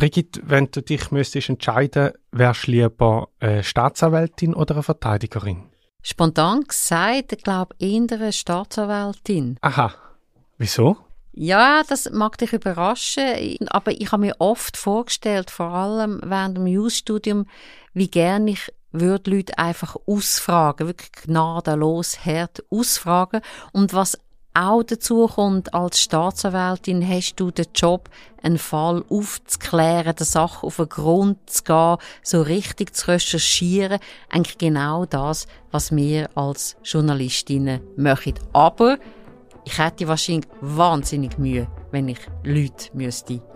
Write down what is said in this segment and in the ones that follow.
Brigitte, wenn du dich müsstest entscheiden, wärst du lieber eine Staatsanwältin oder eine Verteidigerin? Spontan gesagt, ich glaube eher eine Staatsanwältin. Aha. Wieso? Ja, das mag dich überraschen, aber ich habe mir oft vorgestellt, vor allem während dem Jus-Studium, wie gerne ich würde Leute einfach ausfragen, wirklich gnadenlos hart ausfragen. Und was auch dazu kommt, als Staatsanwältin hast du den Job, einen Fall aufzuklären, der Sache auf den Grund zu gehen, so richtig zu recherchieren. Eigentlich genau das, was wir als Journalistinnen möchten. Aber ich hätte wahrscheinlich wahnsinnig Mühe, wenn ich Leute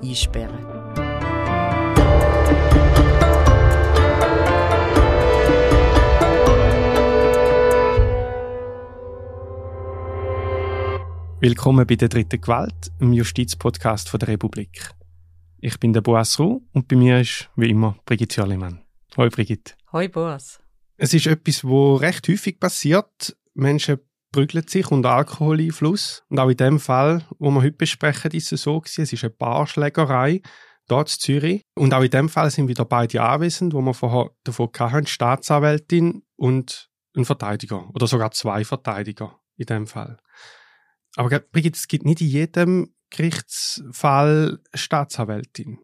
einsperren müsste. Willkommen bei der dritten Gewalt, im Justizpodcast von der Republik. Ich bin der Boas Ruh und bei mir ist, wie immer, Brigitte Jörlimann. Hoi Brigitte. Hoi Boas. Es ist etwas, wo recht häufig passiert. Menschen prügeln sich unter Alkoholeinfluss. Und auch in dem Fall, wo wir heute besprechen, ist es so gewesen. Es ist eine Barschlägerei dort in Zürich. Und auch in dem Fall sind wieder beide anwesend, wo wir vorher davon hatten, Staatsanwältin und ein Verteidiger. Oder sogar zwei Verteidiger in dem Fall. Aber Brigitte, es gibt nicht in jedem Gerichtsfall Staatsanwältin.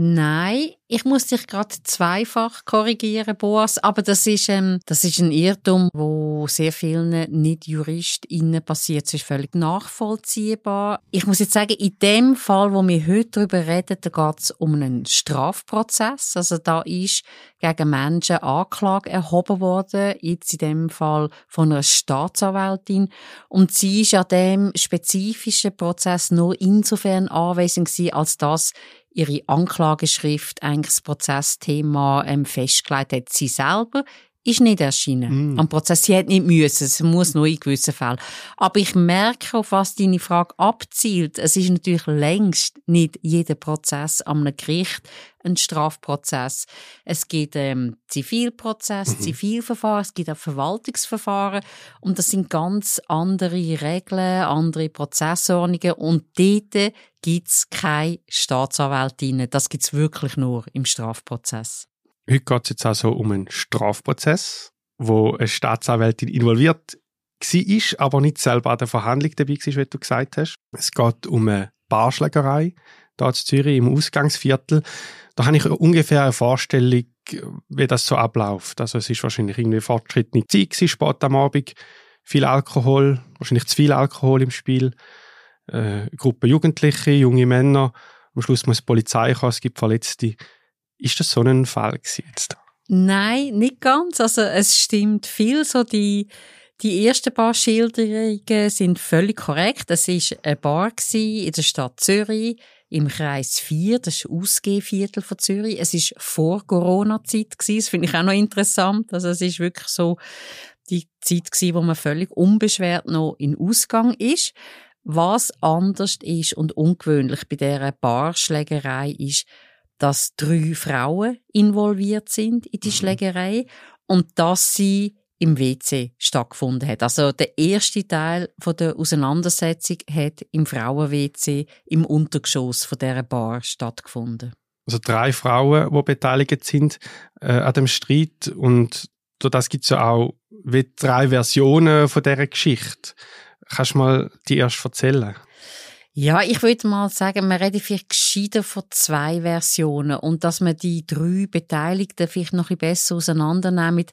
Nein, ich muss dich gerade zweifach korrigieren, Boas, aber das ist, ähm, das ist ein Irrtum, wo sehr vielen Nicht-JuristInnen passiert. Es ist völlig nachvollziehbar. Ich muss jetzt sagen, in dem Fall, wo wir heute darüber reden, da geht es um einen Strafprozess. Also da ist gegen Menschen Anklage erhoben worden, jetzt in dem Fall von einer Staatsanwältin. Und sie ist an dem spezifischen Prozess nur insofern anwesend gewesen, als das ihre Anklageschrift eigentlich das Prozessthema ähm, festgelegt hat. Sie selber ist nicht erschienen mm. am Prozess. Sie hat nicht müssen, es muss nur in gewissen Fällen. Aber ich merke, auf was deine Frage abzielt. Es ist natürlich längst nicht jeder Prozess am Gericht ein Strafprozess. Es gibt ähm, Zivilprozess, mhm. Zivilverfahren, es gibt auch Verwaltungsverfahren und das sind ganz andere Regeln, andere Prozessordnungen und dort gibt es keine Staatsanwältinnen. Das gibt es wirklich nur im Strafprozess. Heute geht es jetzt also um einen Strafprozess, wo eine Staatsanwältin involviert war, aber nicht selber an der Verhandlung dabei war, wie du gesagt hast. Es geht um eine Barschlägerei hier in Zürich im Ausgangsviertel. Da habe ich ungefähr eine Vorstellung, wie das so abläuft. Also es ist wahrscheinlich irgendwie fortschrittliche Zeit gewesen, spät am Abend, viel Alkohol, wahrscheinlich zu viel Alkohol im Spiel, äh, Gruppe Jugendliche, junge Männer. Am Schluss muss die Polizei kommen, es gibt Verletzte. Ist das so ein Fall jetzt? Nein, nicht ganz. Also es stimmt viel. So die die ersten paar Schilderungen sind völlig korrekt. Es ist eine Bar in der Stadt Zürich im Kreis 4, das ist Ausgehviertel von Zürich. Es ist vor Corona-Zeit Das finde ich auch noch interessant. Also es ist wirklich so die Zeit gewesen, wo man völlig unbeschwert noch in Ausgang ist. Was anders ist und ungewöhnlich bei dieser Barschlägerei ist, dass drei Frauen involviert sind in die mhm. Schlägerei und dass sie im WC stattgefunden hat. Also der erste Teil von der Auseinandersetzung hat im Frauen-WC im Untergeschoss von dieser Bar stattgefunden. Also drei Frauen, die beteiligt sind äh, an dem Streit und das gibt es ja auch wie drei Versionen von dieser Geschichte. Kannst du mal die erst erzählen? Ja, ich würde mal sagen, man redet vielleicht gescheiter von zwei Versionen und dass man die drei Beteiligten vielleicht noch ein bisschen besser auseinandernimmt.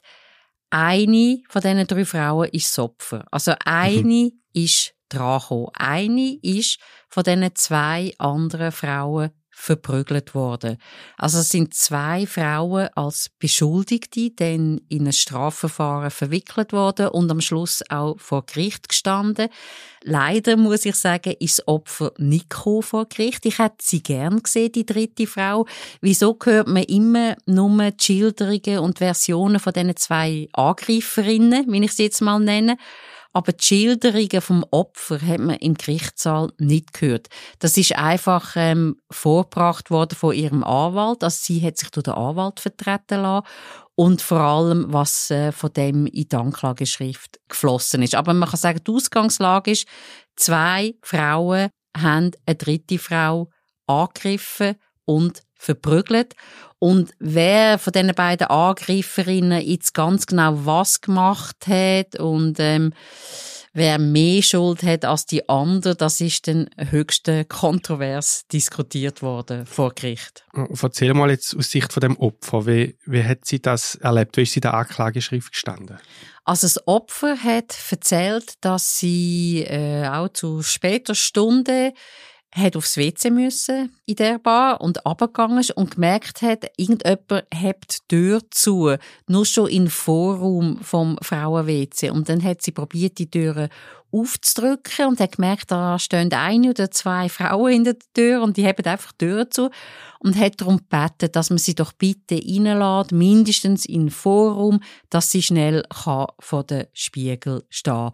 Eine von diesen drei Frauen ist das Opfer. Also eine mhm. ist dran gekommen. Eine ist von diesen zwei anderen Frauen verprügelt worden. Also es sind zwei Frauen als Beschuldigte dann in ein Strafverfahren verwickelt worden und am Schluss auch vor Gericht gestanden. Leider muss ich sagen, ist Opfer nicht vor Gericht. Ich hätte sie gern gesehen, die dritte Frau. Wieso hört man immer nur die Schilderungen und Versionen von diesen zwei Angreiferinnen, wie ich sie jetzt mal nenne? Aber die Schilderungen vom Opfer hat man im Gerichtssaal nicht gehört. Das ist einfach ähm, vorgebracht worden von ihrem Anwalt, also sie hat sich durch den Anwalt vertreten lassen und vor allem, was äh, von dem in die Anklageschrift geflossen ist. Aber man kann sagen, die Ausgangslage ist, zwei Frauen haben eine dritte Frau angegriffen und verprügelt. Und wer von diesen beiden Angreiferinnen jetzt ganz genau was gemacht hat und ähm, wer mehr Schuld hat als die andere, das ist dann höchst kontrovers diskutiert worden vor Gericht. Erzähl mal jetzt aus Sicht von dem Opfer, wie, wie hat sie das erlebt? Wie ist sie in der Anklageschrift gestanden? Also das Opfer hat erzählt, dass sie äh, auch zu später Stunde hat aufs WC müssen in der Bar und abgegangen ist und gemerkt hat, irgendjemand hebt die Tür zu, nur schon im Vorraum vom Frauen-WC. Und dann hat sie probiert, die Türe aufzudrücken und hat gemerkt, da stehen eine oder zwei Frauen hinter der Tür und die haben einfach die Tür zu und hat darum gebeten, dass man sie doch bitte reinlässt, mindestens in Vorraum, dass sie schnell vor den Spiegel stehen kann.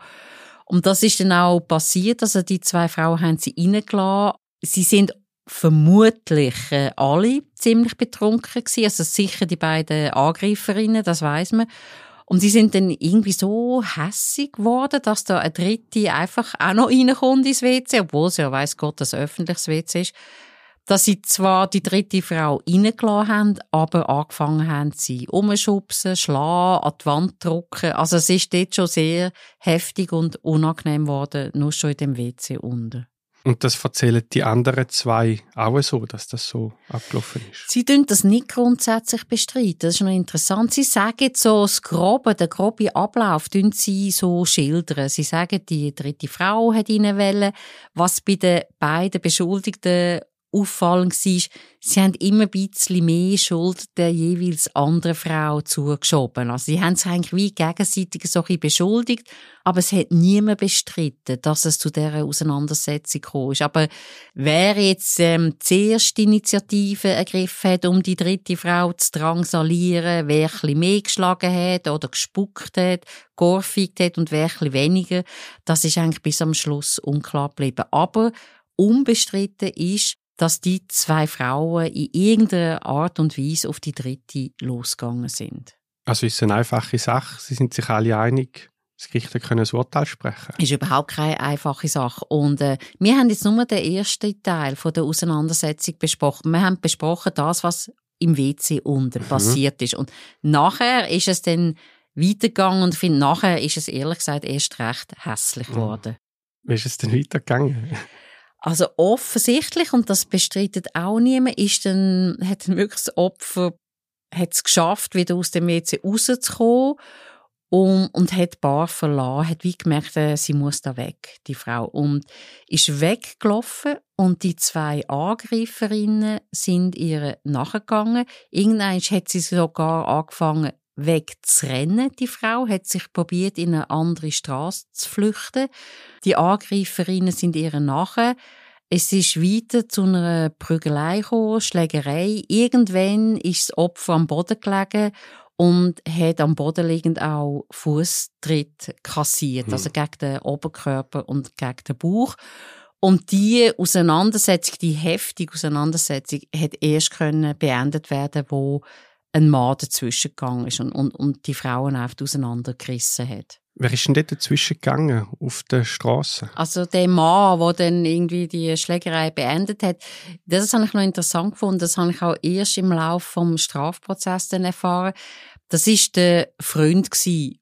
Und das ist dann auch passiert. Also die zwei Frauen haben sie reingelassen. Sie sind vermutlich äh, alle ziemlich betrunken gewesen. Also sicher die beiden Angreiferinnen, das weiß man. Und sie sind dann irgendwie so hässig geworden, dass da eine dritte einfach auch noch reinkommt ins WC, obwohl sie ja weiss Gott, dass öffentliches WC ist dass sie zwar die dritte Frau reingelassen haben, aber angefangen haben, sie umschubsen, schlagen, an die Wand drücken. Also es ist dort schon sehr heftig und unangenehm geworden, nur schon in dem WC unten. Und das erzählen die anderen zwei auch so, dass das so abgelaufen ist? Sie tun das nicht grundsätzlich bestreiten. Das ist noch interessant. Sie sagen so das Grobe, der grobe Ablauf, tun sie so schildern. Sie sagen, die dritte Frau hat ihnen wollen, was bei den beiden Beschuldigten auffallend war, sie haben immer ein bisschen mehr Schuld der jeweils anderen Frau zugeschoben. Also sie haben sich eigentlich wie gegenseitig so ein beschuldigt, aber es hat niemand bestritten, dass es zu dieser Auseinandersetzung gekommen ist. Aber wer jetzt ähm, zuerst Initiative ergriffen hat, um die dritte Frau zu drangsalieren, wer ein bisschen mehr geschlagen hat oder gespuckt hat, geohrfeigt hat und wer ein weniger, das ist eigentlich bis am Schluss unklar geblieben. Aber unbestritten ist, dass die zwei Frauen in irgendeiner Art und Weise auf die dritte losgegangen sind. Also ist es eine einfache Sache? Sie sind sich alle einig? Das Gericht können ein Urteil sprechen. Ist überhaupt keine einfache Sache. Und äh, wir haben jetzt nur den ersten Teil von der Auseinandersetzung besprochen. Wir haben besprochen das, was im WC unten mhm. passiert ist. Und nachher ist es dann weitergegangen und ich finde, nachher ist es ehrlich gesagt erst recht hässlich mhm. geworden. Wie ist es denn weitergegangen? Also offensichtlich, und das bestreitet auch niemand, ist dann, hat dann wirklich das Opfer hat es geschafft, wieder aus dem WC rauszukommen und, und hat die Bar verlassen, hat wie gemerkt, äh, sie muss da weg, die Frau. Und ist weggelaufen und die zwei Angreiferinnen sind ihr nachgegangen. Irgendwann hat sie sogar angefangen, wegzurennen, die Frau, hat sich probiert, in eine andere Straße zu flüchten. Die Angreiferinnen sind ihr nachher. Es ist weiter zu einer Prügelei gekommen, Schlägerei. Irgendwann ist das Opfer am Boden gelegen und hat am Boden liegend auch Fußtritt kassiert, hm. also gegen den Oberkörper und gegen den Bauch. Und die Auseinandersetzung, die heftige Auseinandersetzung, hat erst können beendet werden, wo ein Mann dazwischen gegangen ist und, und, und die Frauen einfach auseinandergerissen hat. Wer ist denn dort dazwischen gegangen auf der Straße? Also der Mann, der dann irgendwie die Schlägerei beendet hat, das habe ich noch interessant gefunden. Das habe ich auch erst im Laufe vom Strafprozess dann erfahren. Das ist der Freund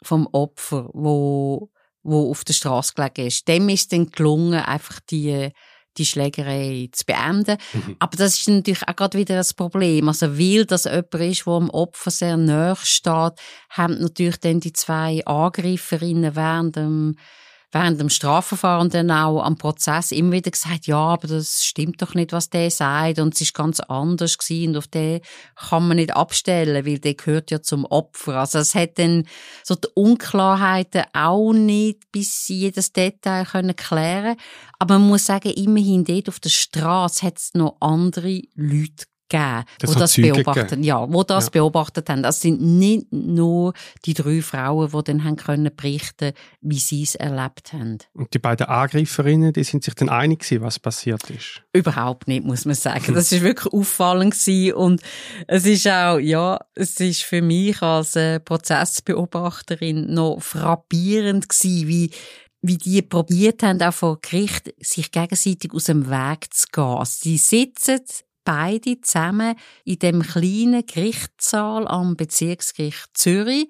vom Opfer, wo wo auf der Straße gelegen ist. Dem ist dann gelungen, einfach die die Schlägerei zu beenden. Mhm. Aber das ist natürlich auch gerade wieder das Problem. Also, weil das jemand ist, der dem Opfer sehr nahe steht, haben natürlich dann die zwei Angreiferinnen während dem während dem Strafverfahren dann auch am Prozess immer wieder gesagt, ja, aber das stimmt doch nicht, was der sagt und es ist ganz anders gewesen und auf den kann man nicht abstellen, weil der gehört ja zum Opfer. Also es hat dann so die Unklarheiten auch nicht bis jedes Detail können klären, aber man muss sagen, immerhin dort auf der Straße hat es noch andere Leute gegeben, das wo das beobachtet, ja, wo das ja. beobachtet haben. Das sind nicht nur die drei Frauen, die dann haben können berichten, wie sie es erlebt haben. Und die beiden Angreiferinnen, die sind sich dann einig gewesen, was passiert ist? Überhaupt nicht, muss man sagen. Das ist wirklich auffallend gewesen und es ist auch, ja, es ist für mich als äh, Prozessbeobachterin noch frappierend gewesen, wie wie die probiert haben, auch vor Gericht sich gegenseitig aus dem Weg zu gehen. Sie sitzen beide zusammen in dem kleinen Gerichtssaal am Bezirksgericht Zürich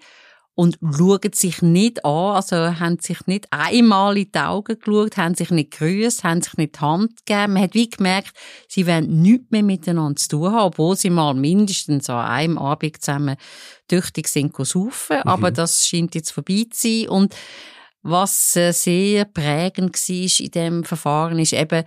und schauen sich nicht an, also haben sich nicht einmal in die Augen geschaut, haben sich nicht grüßt, haben sich nicht die Hand gegeben. Man hat wie gemerkt, sie wollen nichts mehr miteinander zu tun haben, obwohl sie mal mindestens an einem Abend zusammen tüchtig sind saufen. Mhm. Aber das scheint jetzt vorbei zu sein. Und was äh, sehr prägend war in dem Verfahren ist eben,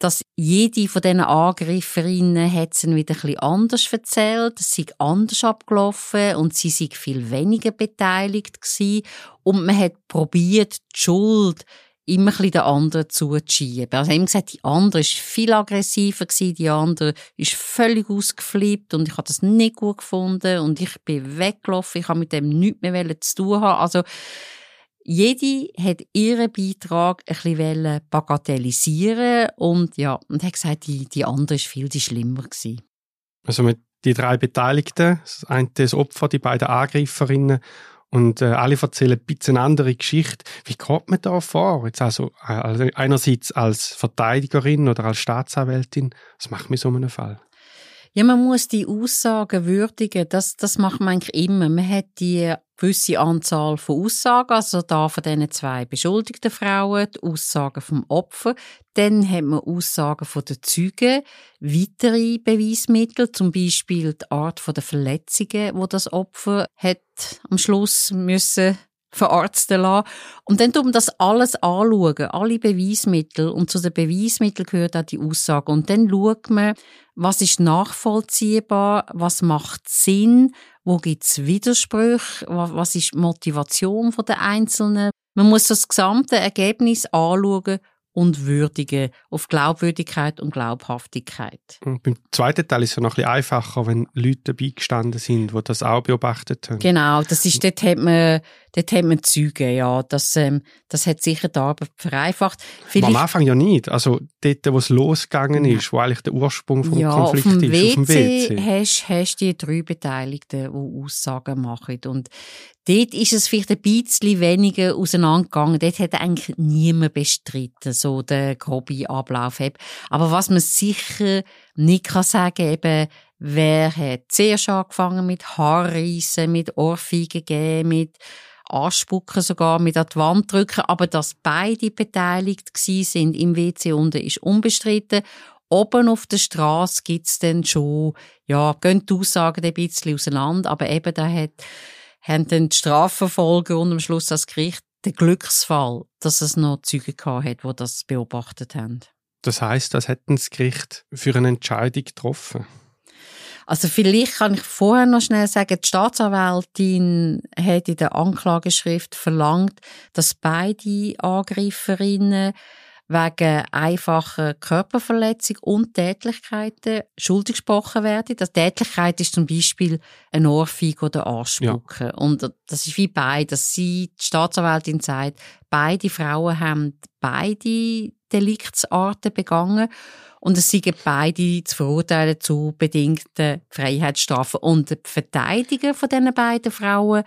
dass jede von diesen Angreiferinnen hat es wieder ein bisschen anders erzählt, es sei anders abgelaufen und sie sei viel weniger beteiligt gewesen und man hat probiert, die Schuld immer ein den anderen zuzuschieben. Also eben gesagt, die andere ist viel aggressiver gewesen, die andere ist völlig ausgeflippt und ich habe das nicht gut gefunden und ich bin weggelaufen, ich habe mit dem nichts mehr zu tun haben. Also jede hat ihren Beitrag ein bisschen bagatellisieren und ja, und hat gesagt, die, die andere ist viel die schlimmer gewesen. Also mit die drei Beteiligten, das eine das Opfer, die beiden Angreiferinnen und äh, alle erzählen ein bisschen eine andere Geschichte. Wie kommt man da vor? Jetzt also, also einerseits als Verteidigerin oder als Staatsanwältin, was macht man in so einem Fall? Ja, man muss die Aussagen würdigen. Das, das macht man eigentlich immer. Man hat die gewisse Anzahl von Aussagen, also da von diesen zwei beschuldigten Frauen, die Aussagen vom Opfer. Dann hat man Aussagen von den Zeugen, weitere Beweismittel, zum Beispiel die Art der Verletzungen, wo das Opfer hat am Schluss müssen verarzten lassen. Und dann tut man das alles anschauen, alle Beweismittel. Und zu den Beweismitteln gehört auch die Aussage. Und dann schaut man, was ist nachvollziehbar, was macht Sinn, wo gibt es Widersprüche, was ist die Motivation der Einzelnen. Man muss das gesamte Ergebnis anschauen und würdigen auf Glaubwürdigkeit und Glaubhaftigkeit. Und beim zweiten Teil ist es noch ein bisschen einfacher, wenn Leute dabei gestanden sind, die das auch beobachtet haben. Genau, das ist, dort hat man, dort hat man Züge, ja. Das, ähm, das hat sicher die Arbeit vereinfacht. Vielleicht, am Anfang ja nicht. Also dort, wo es losgegangen ist, wo eigentlich der Ursprung vom ja, Konflikt auf ist, WC auf dem WC. Hast, hast die drei Beteiligten, die Aussagen machen. Und Dort ist es vielleicht ein bisschen weniger auseinandergegangen. Dort hat eigentlich niemand bestritten, so der grobe Ablauf. Aber was man sicher nicht kann sagen, eben, wer hat zuerst angefangen mit Haarreissen, mit Ohrfeigen geben, mit Anspucken sogar, mit an die Wand drücken. Aber dass beide beteiligt sind im WC unten, ist unbestritten. Oben auf der Straße gibt's dann schon, ja, gehen die Aussagen ein bisschen auseinander, aber eben da hat haben dann die Strafverfolger und am Schluss das Gericht den Glücksfall, dass es noch Zeugen gehabt hat, die das beobachtet haben. Das heißt, das hätten das Gericht für eine Entscheidung getroffen? Also vielleicht kann ich vorher noch schnell sagen, die Staatsanwältin hat in der Anklageschrift verlangt, dass beide Angreiferinnen wegen einfacher Körperverletzung und Tätlichkeiten schuldig gesprochen werden. Das Tätlichkeit ist zum Beispiel ein Ohrfeige oder Anspucken. Ja. Und das ist wie beide, dass sie, die Staatsanwältin sagt, beide Frauen haben beide Deliktsarten begangen und es sind beide zu verurteilen zu bedingten Freiheitsstrafen. Und die Verteidiger von diesen beiden Frauen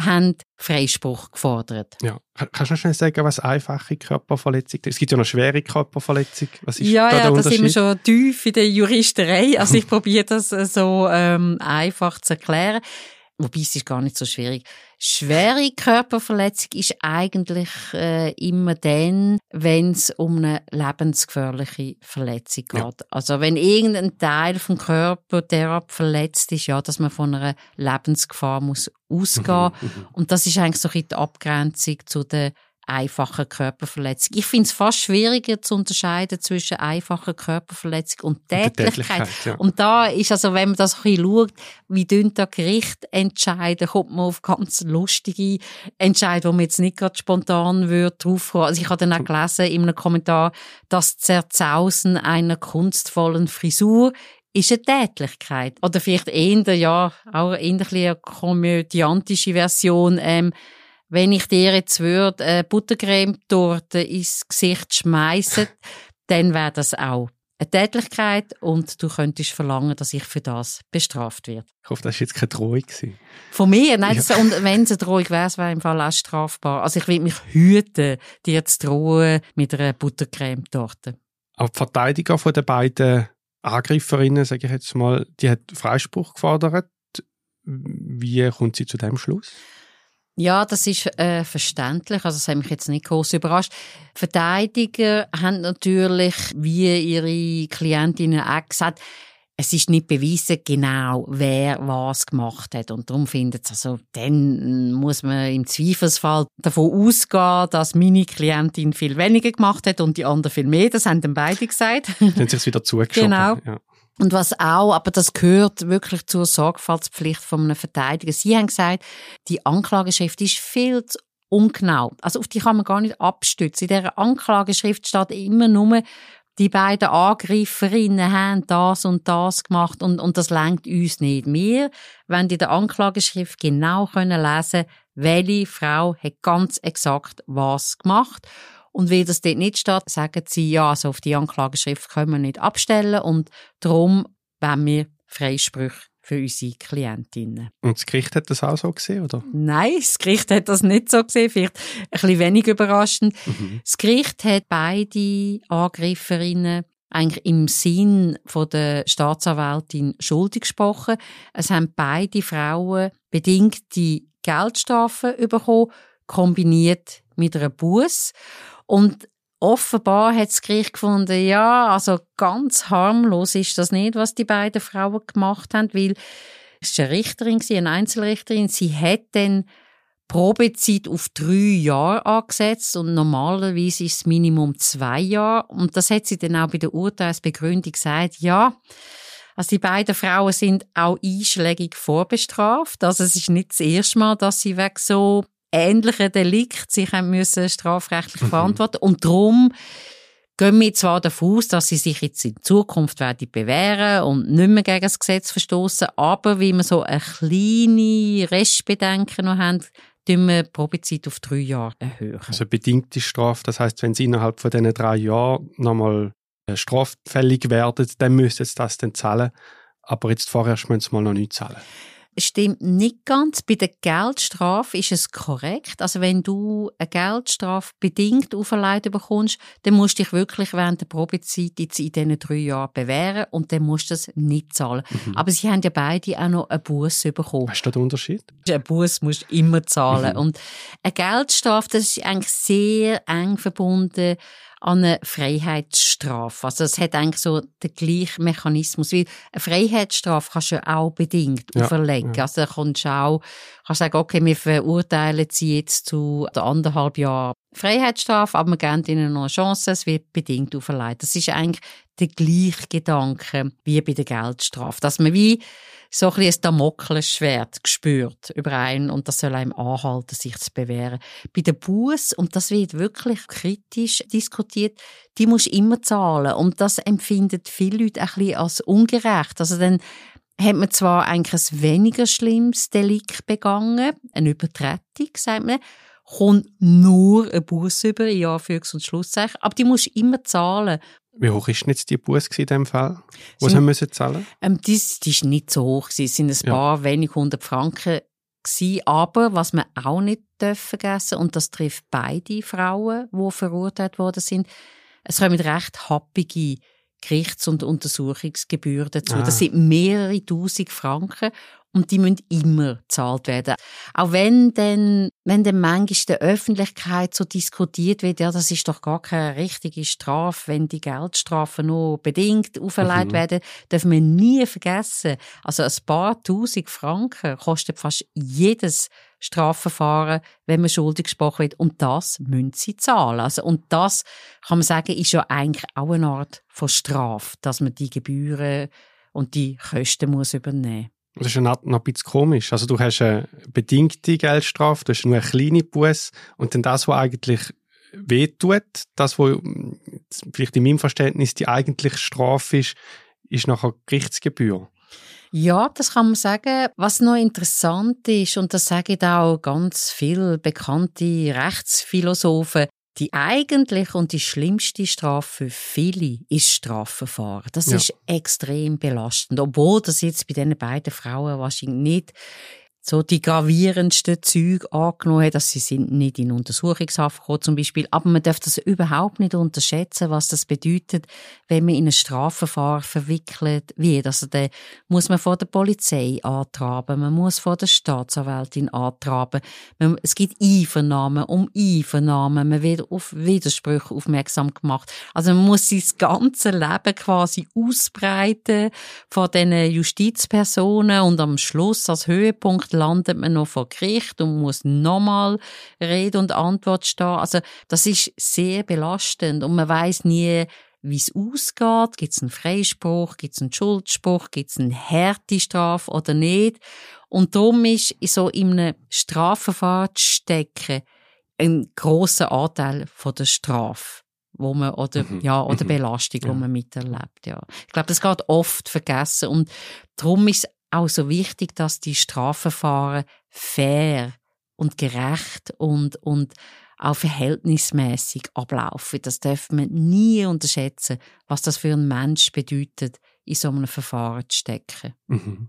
haben Freispruch gefordert. Ja. Kannst du noch schnell sagen, was einfache Körperverletzung ist? Es gibt ja noch schwere Körperverletzung. Was ist ja, da ja, da sind wir schon tief in der Juristerei. Also ich probiere das so ähm, einfach zu erklären. Wobei es ist gar nicht so schwierig. Schwere Körperverletzung ist eigentlich äh, immer dann, wenn es um eine lebensgefährliche Verletzung geht. Ja. Also wenn irgendein Teil vom Körper derart verletzt ist, ja, dass man von einer Lebensgefahr muss ausgehen. Mhm. Und das ist eigentlich so ein die Abgrenzung zu der einfache Körperverletzung. Ich finde es fast schwieriger zu unterscheiden zwischen einfacher Körperverletzung und Tätlichkeit. Tätlichkeit ja. Und da ist also, wenn man das ein bisschen schaut, wie dünn das Gericht entscheiden, kommt man auf ganz lustige Entscheidungen, wo man jetzt nicht gerade spontan würde draufkommen. Also ich habe dann auch gelesen in einem Kommentar, das Zerzausen einer kunstvollen Frisur ist eine Tätlichkeit. Oder vielleicht eher, ja, auch eher eine komödiantische Version, ähm, wenn ich dir jetzt würde eine Buttercreme-Torte ins Gesicht schmeißen, dann wäre das auch eine Tätlichkeit und du könntest verlangen, dass ich für das bestraft werde. Ich hoffe, das war jetzt keine Drohung. Von mir? Nein, ja. und wenn es eine Drohung wäre, wäre im Fall auch strafbar. Also ich will mich hüten, dir zu drohen mit einer Buttercreme-Torte. Aber die Verteidiger von den beiden Angreiferinnen, sage ich jetzt mal, die hat Freispruch gefordert. Wie kommt sie zu dem Schluss? Ja, das ist äh, verständlich. Also, das hat mich jetzt nicht groß überrascht. Verteidiger haben natürlich, wie ihre Klientinnen auch gesagt, es ist nicht bewiesen genau, wer was gemacht hat. Und darum findet es, also, dann muss man im Zweifelsfall davon ausgehen, dass meine Klientin viel weniger gemacht hat und die andere viel mehr. Das haben dann beide gesagt. Dann es wieder zugeschoben. Genau. Ja. Und was auch, aber das gehört wirklich zur Sorgfaltspflicht von einem Verteidiger. Sie haben gesagt, die Anklageschrift ist viel zu ungenau. Also auf die kann man gar nicht abstützen. In dieser Anklageschrift steht immer nur, die beiden Angreiferinnen haben das und das gemacht und, und das lenkt uns nicht. Wir wenn in der Anklageschrift genau können lesen, welche Frau hat ganz exakt was gemacht. Und weil das dort nicht steht, sagen sie, ja, also auf die Anklageschrift können wir nicht abstellen und darum wollen wir Freisprüche für unsere Klientinnen. Und das Gericht hat das auch so gesehen, oder? Nein, das Gericht hat das nicht so gesehen, vielleicht ein bisschen wenig überraschend. Mhm. Das Gericht hat beide Angreiferinnen eigentlich im Sinn von der Staatsanwältin schuldig gesprochen. Es haben beide Frauen bedingte Geldstrafen bekommen, kombiniert mit einer Buß. Und offenbar hat das Gericht gefunden, ja, also ganz harmlos ist das nicht, was die beiden Frauen gemacht haben, weil es war eine Richterin, eine Einzelrichterin, sie hat dann Probezeit auf drei Jahre angesetzt und normalerweise ist das Minimum zwei Jahre. Und das hat sie dann auch bei der Urteilsbegründung gesagt, ja, also die beiden Frauen sind auch einschlägig vorbestraft. Also es ist nicht das erste Mal, dass sie wegen so ähnlichen Delikt sich haben müssen strafrechtlich Mhm. verantworten und darum gehen wir zwar davon aus, dass sie sich jetzt in Zukunft werden bewähren und nicht mehr gegen das Gesetz verstoßen, aber wie wir so eine kleine Restbedenken noch haben, tun wir die Probezeit auf drei Jahre erhöhen. Also bedingte Strafe, das heißt, wenn sie innerhalb von diesen drei Jahren nochmal äh, straffällig werden, dann müssen sie das dann zahlen. Aber jetzt vorerst müssen sie mal noch nicht zahlen. Stimmt nicht ganz. Bei der Geldstrafe ist es korrekt. Also wenn du eine Geldstrafe bedingt auferlegt bekommst, dann musst du dich wirklich während der Probezeit jetzt in diesen drei Jahren bewähren und dann musst du das nicht zahlen. Mhm. Aber sie haben ja beide auch noch eine Buße bekommen. Was ist da der Unterschied? Eine Buße musst du immer zahlen. Mhm. Und eine Geldstrafe, das ist eigentlich sehr eng verbunden an eine Freiheitsstrafe. Also es hat eigentlich so den gleichen Mechanismus. Weil eine Freiheitsstrafe kannst du ja auch bedingt Ja, auferlegen. ja. Also da kannst du auch kannst sagen, okay, wir verurteilen sie jetzt zu anderthalb Jahren Freiheitsstrafe, aber wir geben ihnen noch eine Chance, es wird bedingt auferlegt. Das ist eigentlich der gleiche Gedanke wie bei der Geldstrafe. Dass man wie so ein ein Damoklesschwert gespürt über einen und das soll einem anhalten, sich zu bewähren. Bei der Buß und das wird wirklich kritisch diskutiert, die musst du immer zahlen und das empfinden viele Leute ein bisschen als ungerecht. Also dann hat man zwar eigentlich ein weniger schlimmes Delikt begangen, eine Übertretung, sagt man, kommt nur ein Buß über, in Anführungs- und Schlusszeichen, aber die musst du immer zahlen. Wie hoch ist denn jetzt die Buße in dem Fall? Was Sind- haben müssen zahlen? Ähm, das, das ist nicht so hoch. Es sind ein Ja. paar wenig hundert Franken gewesen. Aber was man auch nicht vergessen und das trifft beide Frauen, die verurteilt worden sind, es kommen recht happige Gerichts- und Untersuchungsgebühren dazu. Ah. Das sind mehrere tausend Franken und die müssen immer gezahlt werden. Auch wenn dann, wenn dann manchmal in der Öffentlichkeit so diskutiert wird, ja, das ist doch gar keine richtige Strafe, wenn die Geldstrafen nur bedingt auferlegt Mhm. werden, dürfen wir nie vergessen. Also ein paar tausend Franken kostet fast jedes Strafverfahren, wenn man schuldig gesprochen wird. Und das müssen sie zahlen. Also, und das, kann man sagen, ist ja eigentlich auch eine Art von Strafe, dass man die Gebühren und die Kosten muss übernehmen Das ist ja noch ein bisschen komisch. Also du hast eine bedingte Geldstrafe, du hast nur eine kleine Buße und dann das, was eigentlich wehtut, das, was mm, vielleicht in meinem Verständnis die eigentliche Strafe ist, ist nachher Gerichtsgebühr. Ja, das kann man sagen. Was noch interessant ist, und das sagen auch ganz viele bekannte Rechtsphilosophen, die eigentliche und die schlimmste Strafe für viele ist Strafverfahren. Das Ja. ist extrem belastend. Obwohl das jetzt bei diesen beiden Frauen wahrscheinlich nicht so die gravierendsten Züge angenommen hat, dass sie sind nicht in Untersuchungshaft gekommen zum Beispiel. Aber man darf das überhaupt nicht unterschätzen, was das bedeutet, wenn man in ein Strafverfahren verwickelt wird. Also da muss man vor der Polizei antraben, man muss vor der Staatsanwältin antraben. Es gibt Einvernahmen um Einvernahmen, man wird auf Widersprüche aufmerksam gemacht. Also man muss sein ganzes Leben quasi ausbreiten von diesen Justizpersonen und am Schluss als Höhepunkt landet man noch vor Gericht und muss nochmal Rede und Antwort stehen. Also das ist sehr belastend und man weiß nie, wie es ausgeht. Gibt es einen Freispruch, gibt es einen Schuldspruch, gibt es eine Härtestrafe oder nicht. Und darum ist so in einem Strafverfahren zu stecken ein grosser Anteil von der Strafe wo man oder mhm. ja oder mhm. Belastung, ja. wo man miterlebt. Ja, ich glaube, das geht oft vergessen und darum ist auch so wichtig, dass die Strafverfahren fair und gerecht und, und auch verhältnismäßig ablaufen. Das darf man nie unterschätzen, was das für einen Mensch bedeutet, in so einem Verfahren zu stecken. Mhm.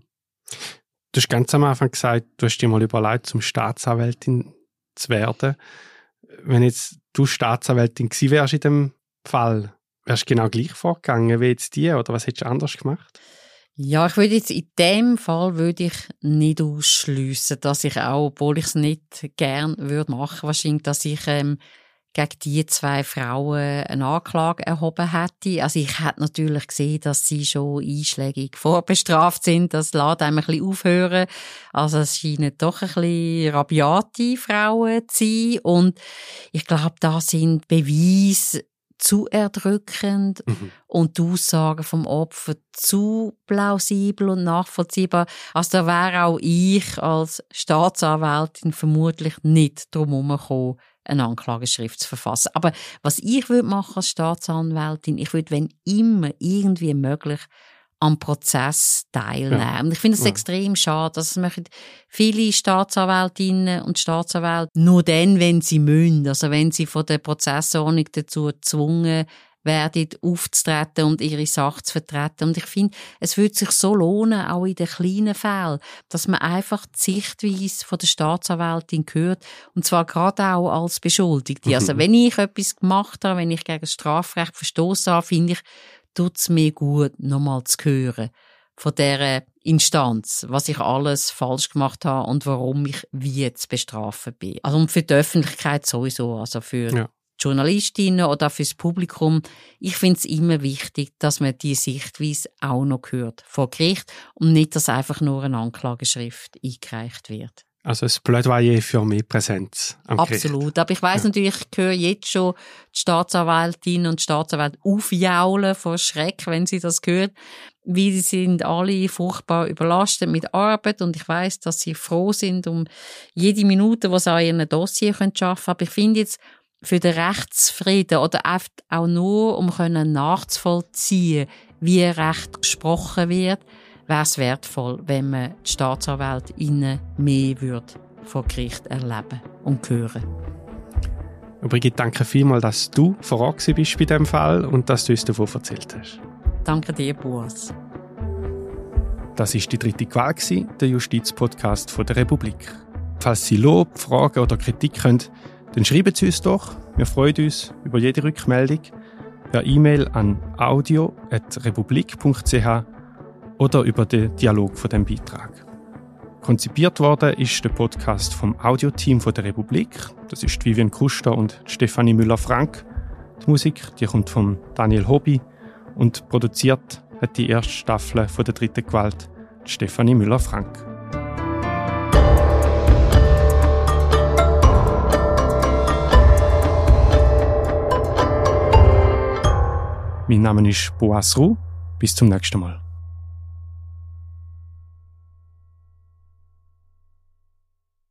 Du hast ganz am Anfang gesagt, du hast dir mal überlegt, zum Staatsanwältin zu werden. Wenn jetzt du Staatsanwältin gewesen wärst in dem Fall, wärst du genau gleich vorgegangen wie jetzt die oder was hättest du anders gemacht? Ja, ich würde jetzt in dem Fall würde ich nicht ausschliessen, dass ich auch, obwohl ich es nicht gern würde machen, wahrscheinlich, dass ich ähm, gegen die zwei Frauen eine Anklage erhoben hätte. Also ich hätte natürlich gesehen, dass sie schon einschlägig vorbestraft sind. Das lässt einem ein bisschen aufhören. Also es scheinen doch ein bisschen rabiate Frauen zu sein. Und ich glaube, da sind Beweise zu erdrückend mhm. und die Aussagen vom Opfer zu plausibel und nachvollziehbar. Also da wäre auch ich als Staatsanwältin vermutlich nicht drum herumgekommen, eine Anklageschrift zu verfassen. Aber was ich würde machen als Staatsanwältin, ich würde, wenn immer irgendwie möglich, am Prozess teilnehmen. Ja. Und ich finde es ja. extrem schade, dass es machen viele Staatsanwältinnen und Staatsanwälte nur dann, wenn sie müssen, also wenn sie von der Prozessordnung dazu gezwungen werden, aufzutreten und ihre Sache zu vertreten. Und ich finde, es würde sich so lohnen, auch in den kleinen Fällen, dass man einfach die Sichtweise von der Staatsanwältin hört. Und zwar gerade auch als Beschuldigte. Also mhm. wenn ich etwas gemacht habe, wenn ich gegen das Strafrecht verstoßen habe, finde ich, tut es mir gut, nochmal zu hören von dieser Instanz, was ich alles falsch gemacht habe und warum ich wie jetzt bestrafen bin. Also und für die Öffentlichkeit sowieso, also für ja. Journalistinnen oder fürs Publikum. Ich finde es immer wichtig, dass man die Sichtweise auch noch hört vor Gericht und nicht, dass einfach nur eine Anklageschrift eingereicht wird. Also ein Plädoyer für mehr Präsenz am Absolut. Gericht. Aber ich weiß ja. natürlich, ich höre jetzt schon die Staatsanwältinnen und Staatsanwälte aufjaulen vor Schreck, wenn sie das hören. Weil sie sind alle furchtbar überlastet mit Arbeit und ich weiß, dass sie froh sind um jede Minute, wo sie an ihrem Dossier arbeiten können. Aber ich finde jetzt, für den Rechtsfrieden oder auch nur, um nachzuvollziehen, wie Recht gesprochen wird, wäre es wertvoll, wenn man die Staatsanwältinnen mehr würde vor Gericht erleben und hören. Brigitte, danke vielmals, dass du vor Ort bist bei diesem Fall und dass du uns davon erzählt hast. Danke dir, Boas. Das ist die dritte Qual, der Justizpodcast der Republik. Falls Sie Lob, Fragen oder Kritik haben, dann schreiben Sie uns doch. Wir freuen uns über jede Rückmeldung per E-Mail an audio.republik.ch oder über den Dialog von dem Beitrag. Konzipiert worden ist der Podcast vom Audioteam der Republik. Das ist Vivian Kuster und Stefanie Müller-Frank. Die Musik die kommt von Daniel Hobby und produziert hat die erste Staffel von der dritten Gewalt Stefanie Müller-Frank. Mein Name ist Boas Ruh. Bis zum nächsten Mal.